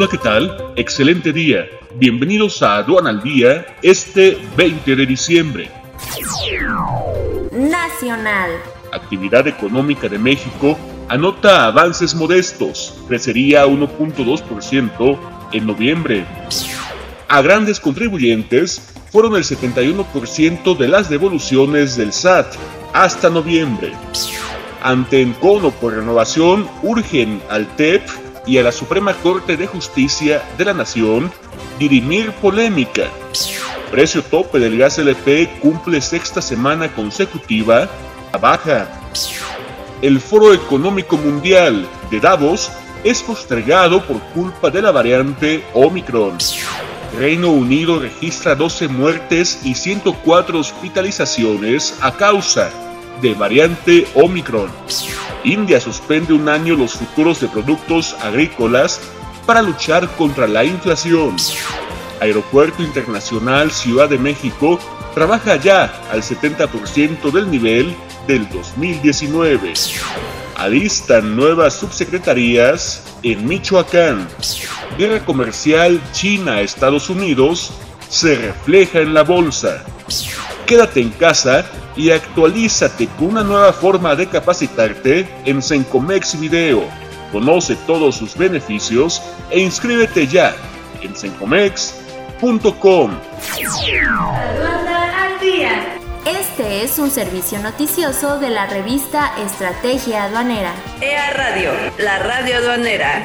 Hola, ¿qué tal? Excelente día. Bienvenidos a Aduana al Día este 20 de diciembre. Nacional. Actividad económica de México anota avances modestos, crecería 1.2% en noviembre. A grandes contribuyentes fueron el 71% de las devoluciones del SAT hasta noviembre. Ante encono por renovación, urgen al TEP y a la Suprema Corte de Justicia de la Nación dirimir polémica. Precio tope del gas LP cumple sexta semana consecutiva a baja. El Foro Económico Mundial de Davos es postergado por culpa de la variante Omicron. Reino Unido registra 12 muertes y 104 hospitalizaciones a causa de variante Omicron. India suspende un año los futuros de productos agrícolas para luchar contra la inflación. Aeropuerto Internacional Ciudad de México trabaja ya al 70% del nivel del 2019. Alistan nuevas subsecretarías en Michoacán. Guerra comercial China-Estados Unidos se refleja en la bolsa. Quédate en casa y actualízate con una nueva forma de capacitarte en Sencomex Video. Conoce todos sus beneficios e inscríbete ya en sencomex.com. Este es un servicio noticioso de la revista Estrategia Aduanera. EA Radio, la radio aduanera.